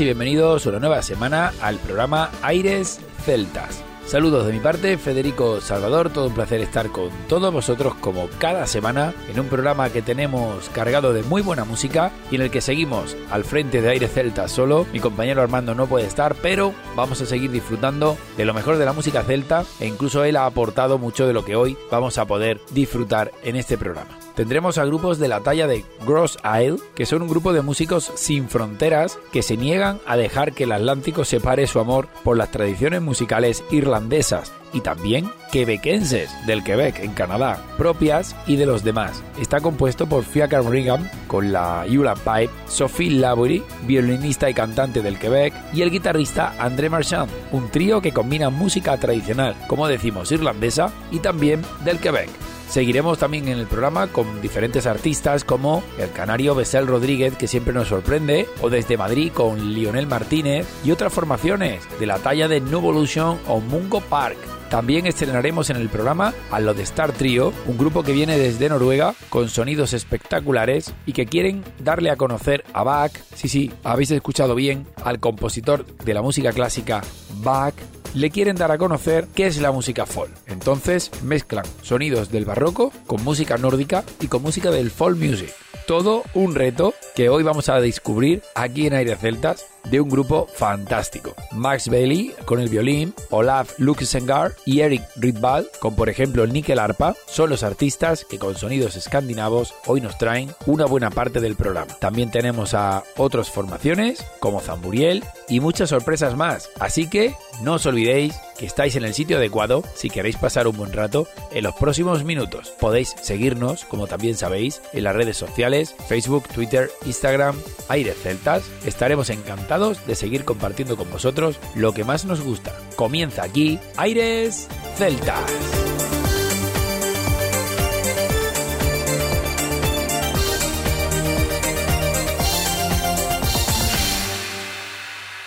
Y bienvenidos una nueva semana al programa Aires Celtas. Saludos de mi parte, Federico Salvador, todo un placer estar con todos vosotros como cada semana en un programa que tenemos cargado de muy buena música y en el que seguimos al frente de Aires Celtas solo. Mi compañero Armando no puede estar, pero vamos a seguir disfrutando de lo mejor de la música celta e incluso él ha aportado mucho de lo que hoy vamos a poder disfrutar en este programa tendremos a grupos de la talla de Gross Isle, que son un grupo de músicos sin fronteras que se niegan a dejar que el Atlántico separe su amor por las tradiciones musicales irlandesas y también quebequenses del Quebec en Canadá, propias y de los demás. Está compuesto por Fiacre Brigham con la Yula Pipe, Sophie Laborie, violinista y cantante del Quebec, y el guitarrista André Marchand, un trío que combina música tradicional, como decimos, irlandesa y también del Quebec. Seguiremos también en el programa con diferentes artistas como el canario Besel Rodríguez, que siempre nos sorprende, o desde Madrid con Lionel Martínez y otras formaciones de la talla de Nuvolution o Mungo Park. También estrenaremos en el programa a lo de Star Trio, un grupo que viene desde Noruega con sonidos espectaculares y que quieren darle a conocer a Bach, sí, sí, habéis escuchado bien, al compositor de la música clásica Bach le quieren dar a conocer qué es la música folk. Entonces mezclan sonidos del barroco con música nórdica y con música del folk music. Todo un reto que hoy vamos a descubrir aquí en Aire Celtas de un grupo fantástico. Max Bailey con el violín, Olaf Luxengar y Eric Rydvall con por ejemplo el níquel arpa son los artistas que con sonidos escandinavos hoy nos traen una buena parte del programa. También tenemos a otras formaciones como Zamburiel y muchas sorpresas más. Así que no os olvidéis que estáis en el sitio adecuado si queréis pasar un buen rato en los próximos minutos. Podéis seguirnos, como también sabéis, en las redes sociales, Facebook, Twitter, Instagram, Aires Celtas. Estaremos encantados de seguir compartiendo con vosotros lo que más nos gusta. Comienza aquí Aires Celtas.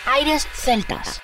Aires Celtas.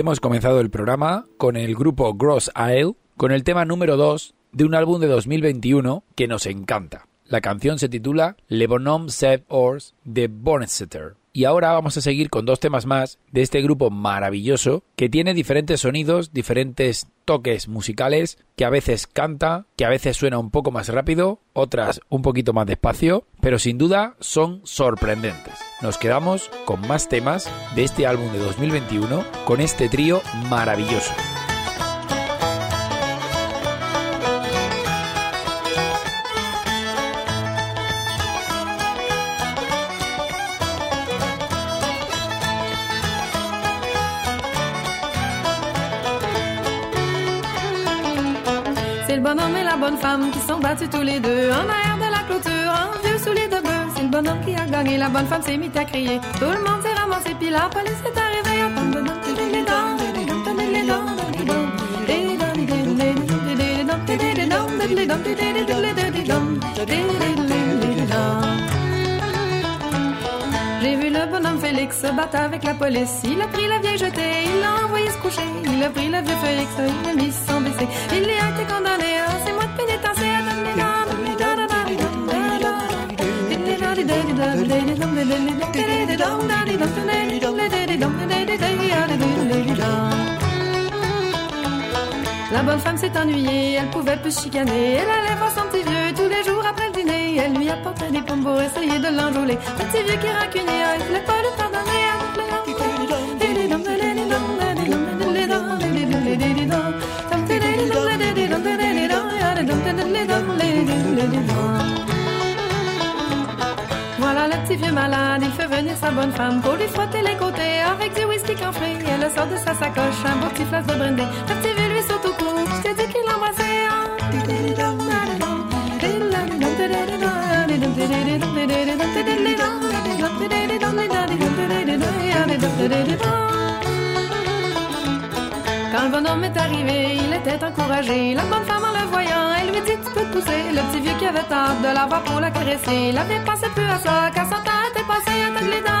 Hemos comenzado el programa con el grupo Gross Isle, con el tema número 2 de un álbum de 2021 que nos encanta. La canción se titula Le Bonhomme Sept Ors de Bonnesetter. Y ahora vamos a seguir con dos temas más de este grupo maravilloso que tiene diferentes sonidos, diferentes toques musicales, que a veces canta, que a veces suena un poco más rápido, otras un poquito más despacio, pero sin duda son sorprendentes. Nos quedamos con más temas de este álbum de 2021 con este trío maravilloso. Tous les deux en arrière de la clôture, en vieux souliers de bœuf. C'est le bonhomme qui a gagné, la bonne femme s'est mise à crier. Tout le monde s'est ramassé, puis la police est arrivée. J'ai vu le bonhomme Félix se battre avec la police. Il a pris la vieille jetée, il l'a envoyé se coucher. Il a pris le vieux Félix, il l'a mis sans baisser. Il y a été condamné à ses La bonne femme s'est ennuyée, elle pouvait plus chicaner. Elle allait voir son petit vieux tous les jours après le dîner. Elle lui apportait des pommes pour essayer de l'enjôler. Le petit vieux qui rancunier, il voulait pas le pardonner. Voilà le petit vieux malade, il fait venir sa bonne femme pour lui frotter les côtés avec du whisky camphré. Elle sort de sa sacoche un beau petit flasque de brandy. Le petit vieux lui saute au cou, je t'ai dit qu'il l'embrassait. Quand le bonhomme est arrivé, il était encouragé. La bonne femme en le voyant, elle lui dit Tu peux pousser. Le petit vieux qui avait tard de l'avoir pour la caresser. Il avait pensé plus à ça, car son temps était passé à toutes les dents.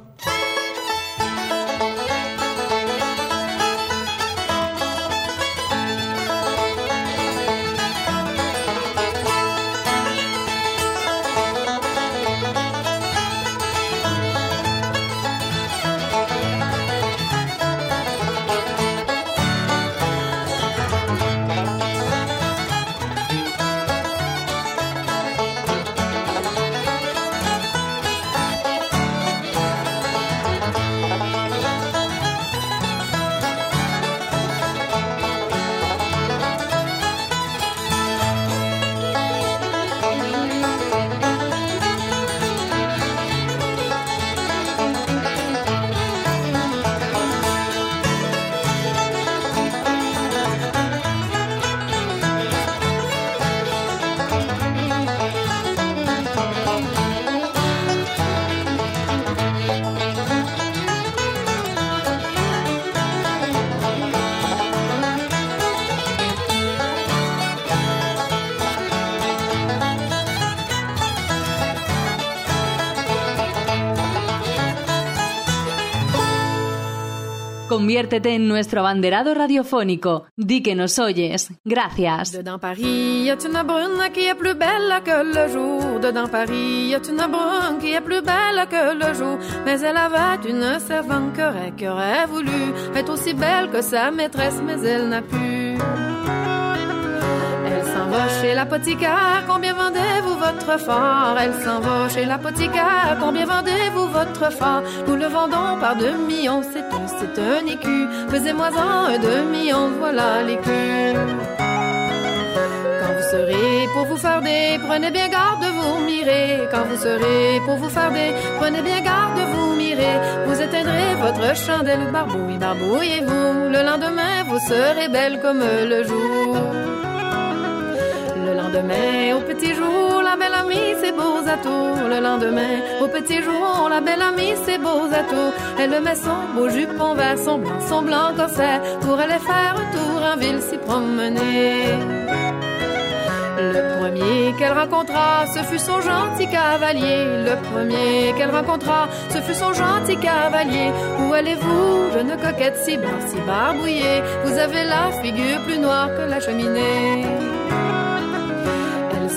Conviértete en nuestro abanderado radiofónico. Di que nos oyes. Gracias. Paris, Paris. Mais elle avait une servante aurait voulu être aussi belle que sa maîtresse, mais elle n'a. Va chez l'apothicaire, combien vendez-vous votre fort? Elle s'en va chez l'apothicaire, combien vendez-vous votre fort? Nous le vendons par deux millions, c'est un, c'est un écu. Faisez-moi-en un demi-million, voilà l'écu. Quand vous serez pour vous farder, prenez bien garde de vous mirer. Quand vous serez pour vous farder, prenez bien garde de vous mirer. Vous éteindrez votre chandelle, barbouille, barbouillez-vous. Le lendemain, vous serez belle comme le jour. Le lendemain, au petit jour, la belle amie, ses beaux atouts. Le lendemain, au petit jour, la belle amie, ses beaux atouts. Elle met son beau jupon vert, son blanc, son blanc corset, pour aller faire un tour en ville, s'y promener. Le premier qu'elle rencontra, ce fut son gentil cavalier. Le premier qu'elle rencontra, ce fut son gentil cavalier. Où allez-vous, jeune coquette si blanche, si barbouillée? Vous avez la figure plus noire que la cheminée.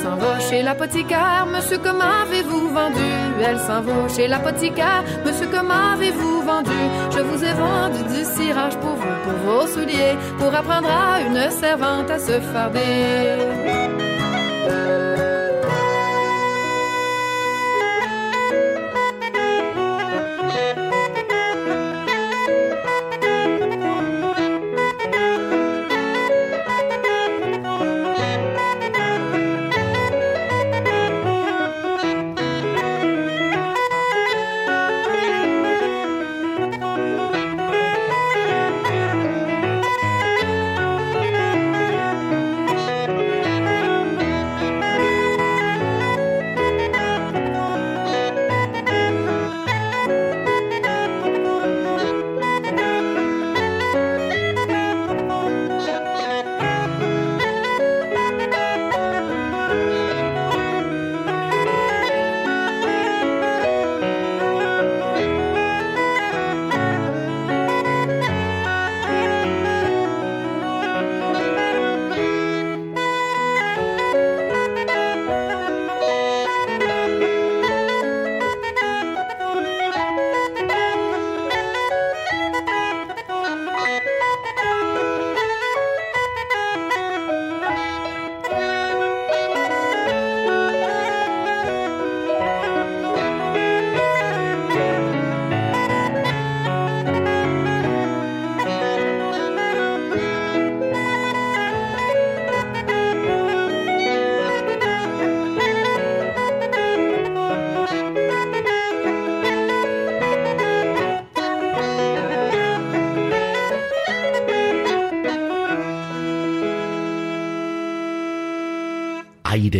S'en va chez l'apothicaire, monsieur, comment avez-vous vendu? Elle s'en va chez l'apothicaire, monsieur, comment avez-vous vendu? Je vous ai vendu du cirage pour vous, pour vos souliers, pour apprendre à une servante à se farder.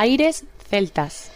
Aires Celtas.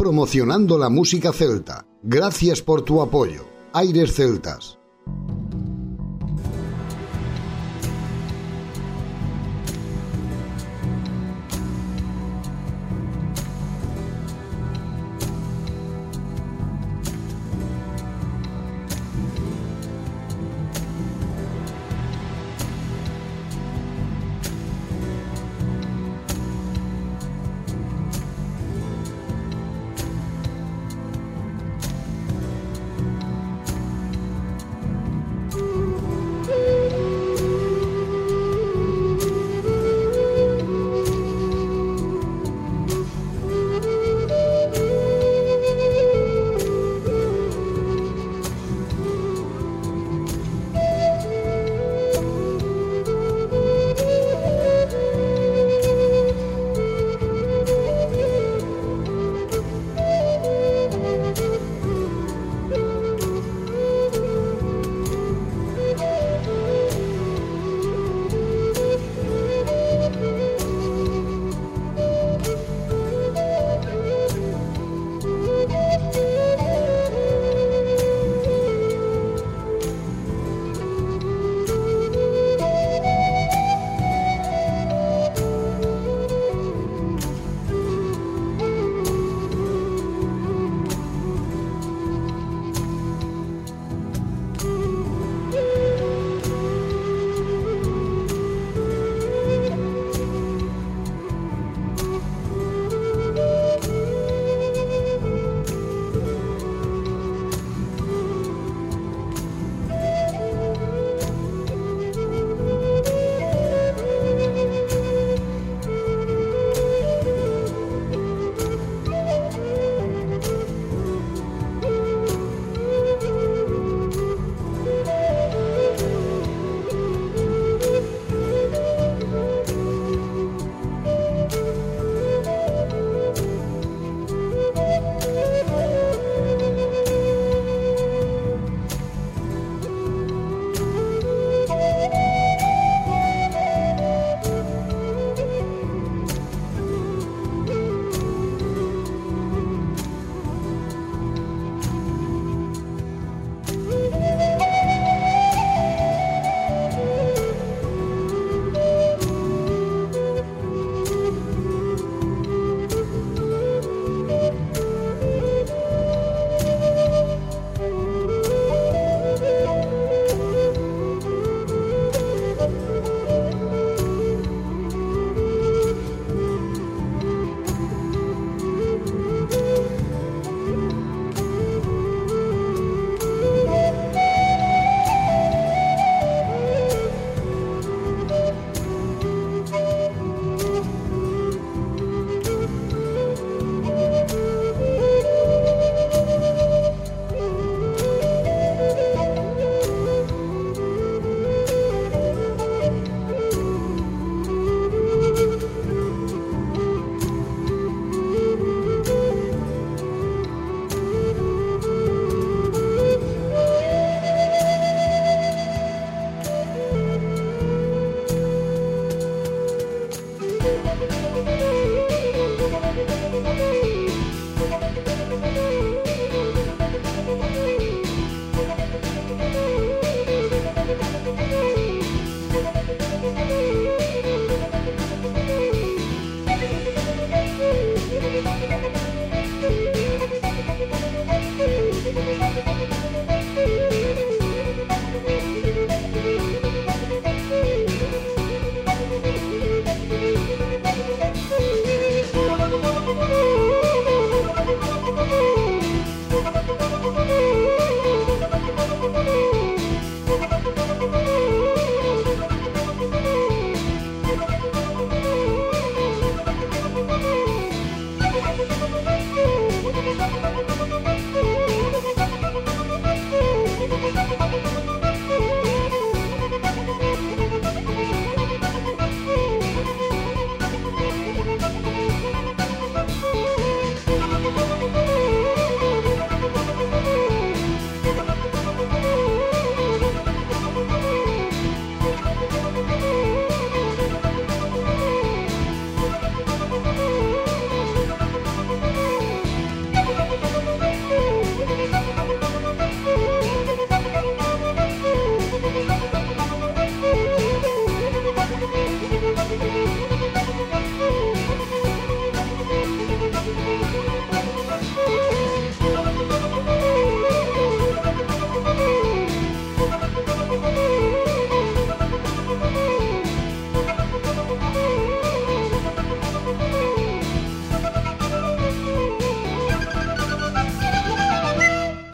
Promocionando la música celta. Gracias por tu apoyo. Aires Celtas.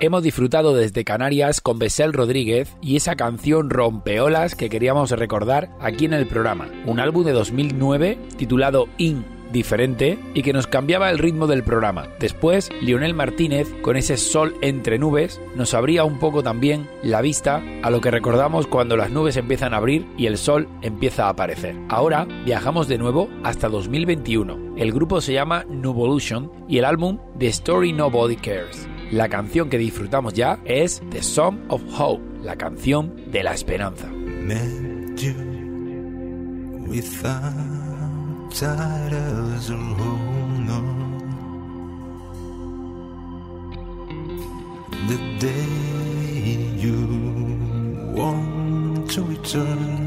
Hemos disfrutado desde Canarias con Besel Rodríguez y esa canción Rompeolas que queríamos recordar aquí en el programa. Un álbum de 2009 titulado In diferente y que nos cambiaba el ritmo del programa. Después, Lionel Martínez, con ese sol entre nubes, nos abría un poco también la vista a lo que recordamos cuando las nubes empiezan a abrir y el sol empieza a aparecer. Ahora viajamos de nuevo hasta 2021. El grupo se llama Nuvolution y el álbum The Story Nobody Cares. La canción que disfrutamos ya es The Song of Hope, la canción de la esperanza. The day you want to return.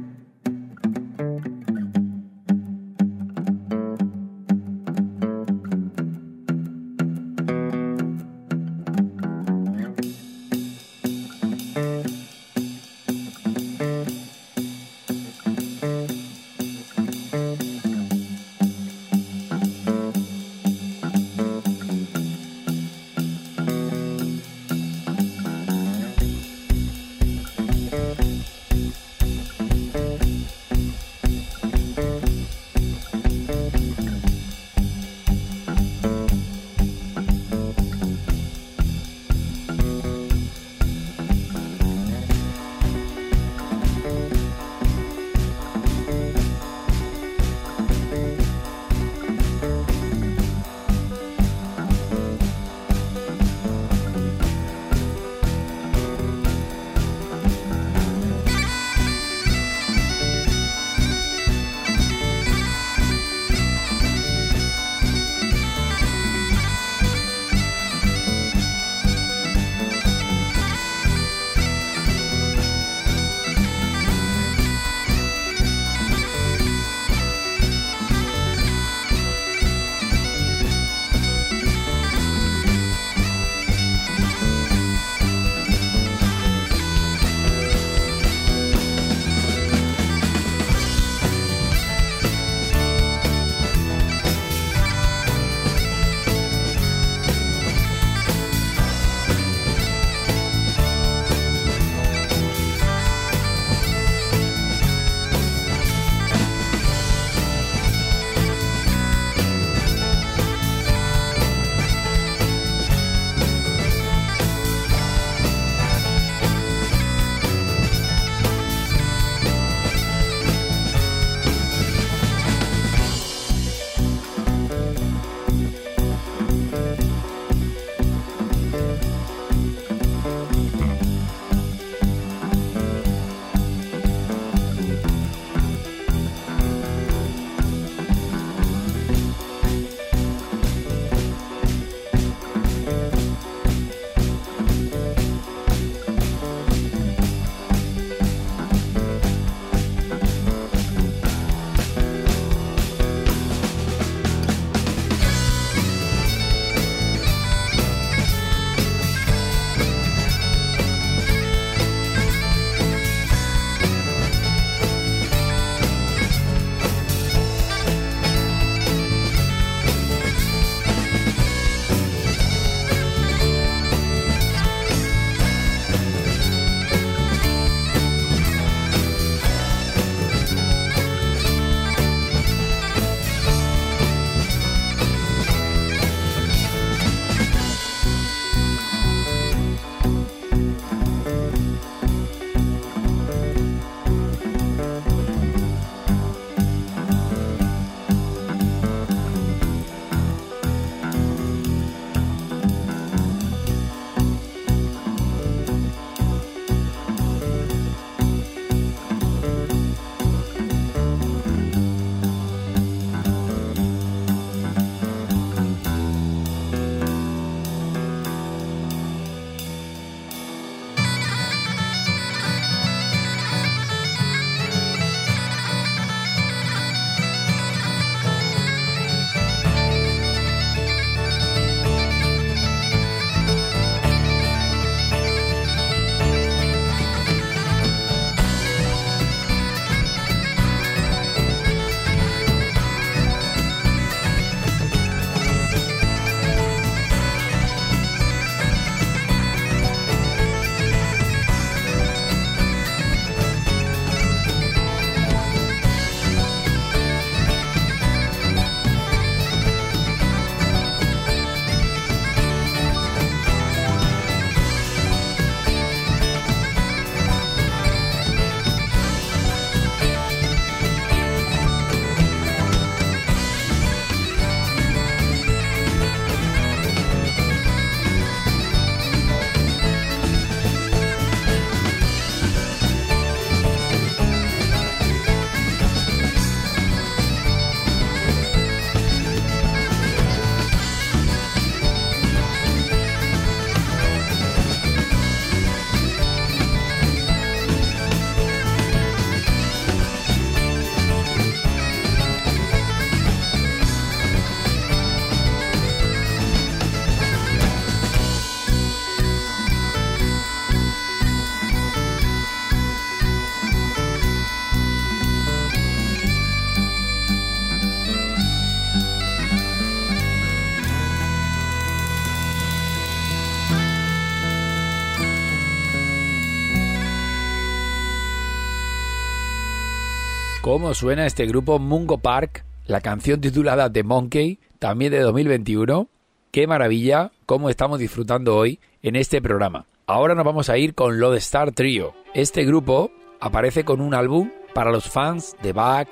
¿Cómo suena este grupo Mungo Park? La canción titulada The Monkey, también de 2021. Qué maravilla, cómo estamos disfrutando hoy en este programa. Ahora nos vamos a ir con Star Trio. Este grupo aparece con un álbum para los fans de Bach,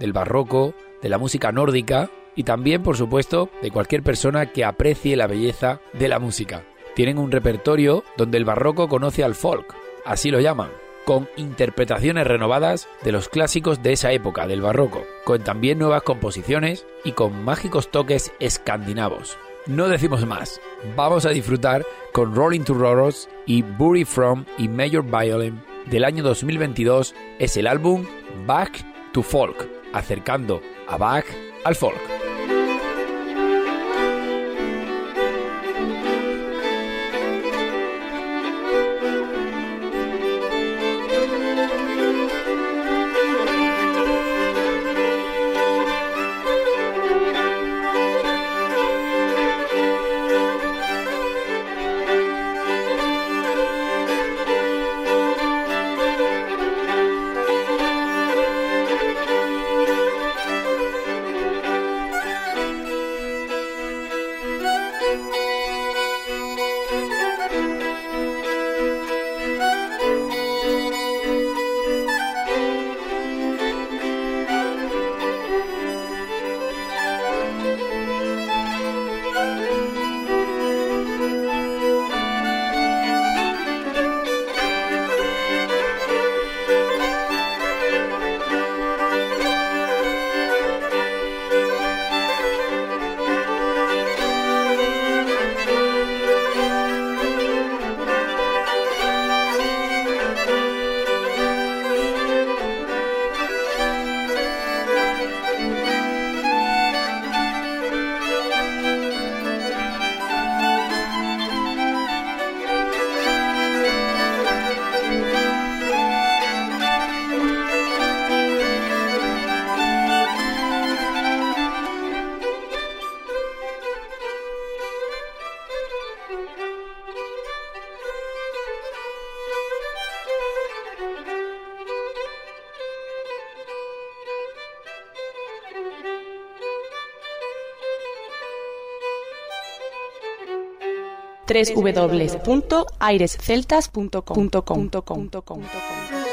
del barroco, de la música nórdica y también, por supuesto, de cualquier persona que aprecie la belleza de la música. Tienen un repertorio donde el barroco conoce al folk, así lo llaman, con interpretaciones renovadas de los clásicos de esa época del barroco, con también nuevas composiciones y con mágicos toques escandinavos. No decimos más, vamos a disfrutar con Rolling to Roros y Bury From y Major Violin del año 2022 es el álbum Back to Folk, acercando a Bach al folk. www.airesceltas.com.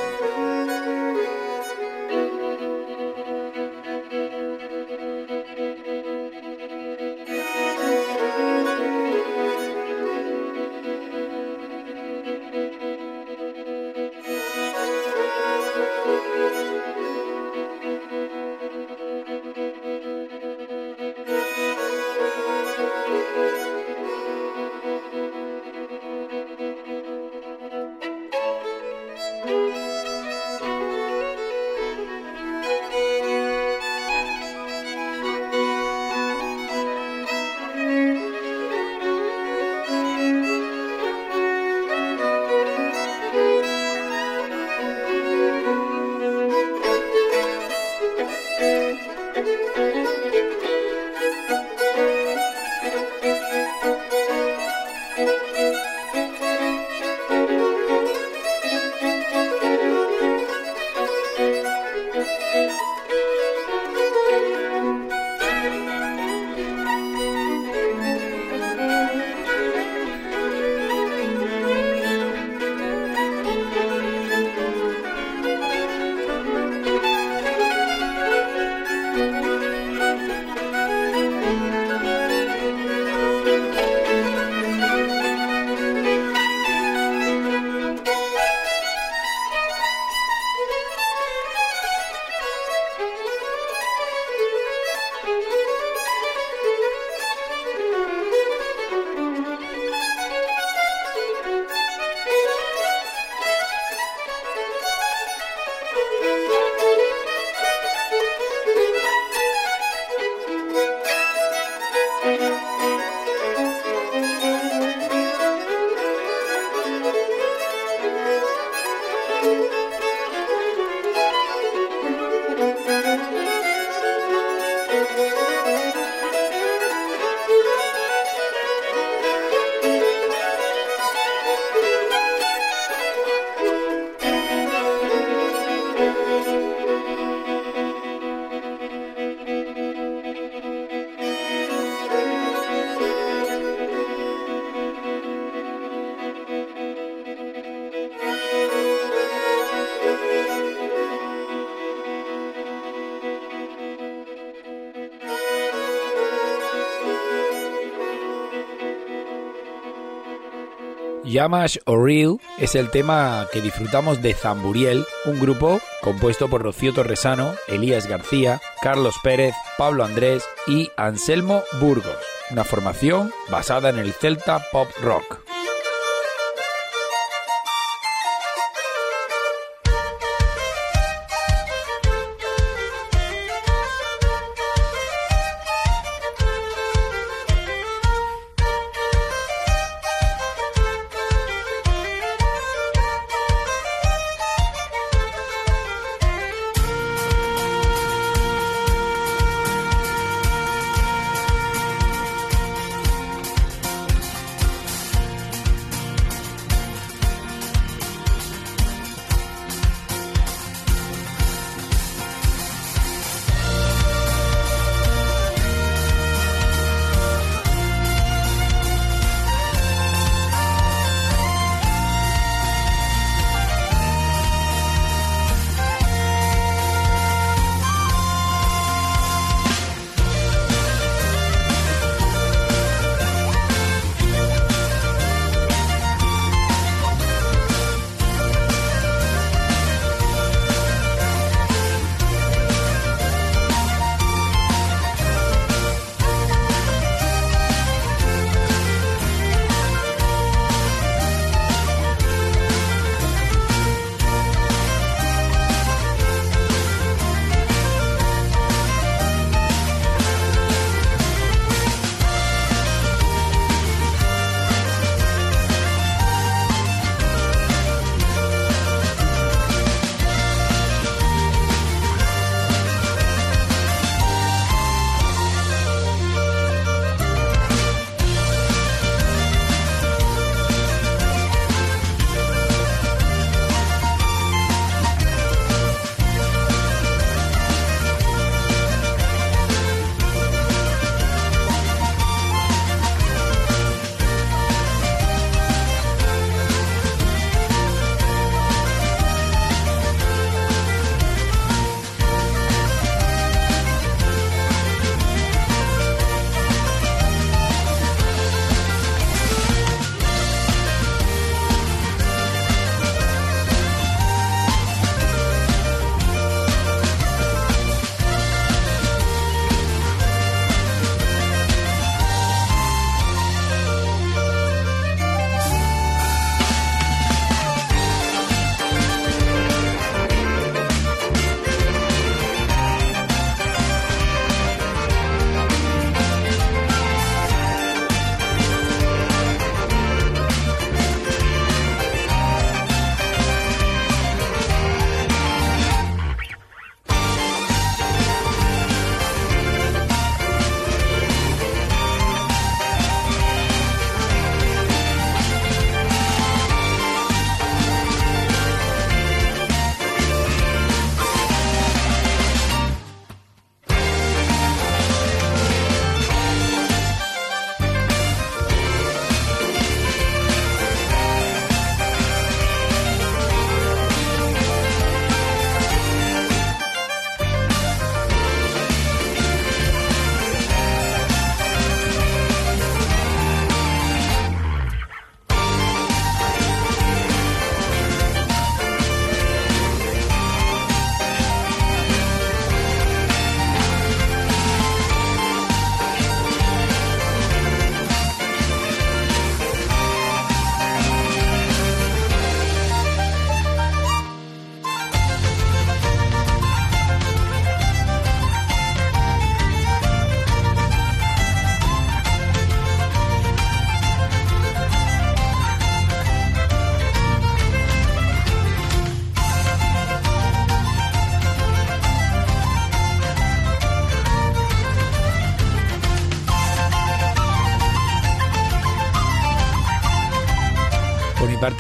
Yamash O'Reilly es el tema que disfrutamos de Zamburiel, un grupo compuesto por Rocío Torresano, Elías García, Carlos Pérez, Pablo Andrés y Anselmo Burgos, una formación basada en el Celta Pop Rock.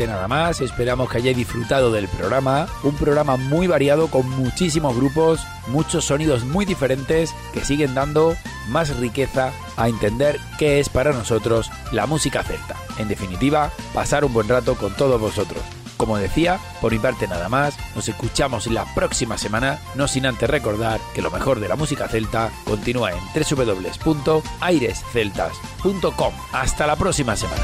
Nada más, esperamos que hayáis disfrutado del programa, un programa muy variado con muchísimos grupos, muchos sonidos muy diferentes que siguen dando más riqueza a entender qué es para nosotros la música celta. En definitiva, pasar un buen rato con todos vosotros. Como decía, por mi parte nada más, nos escuchamos la próxima semana, no sin antes recordar que lo mejor de la música celta continúa en www.airesceltas.com. Hasta la próxima semana.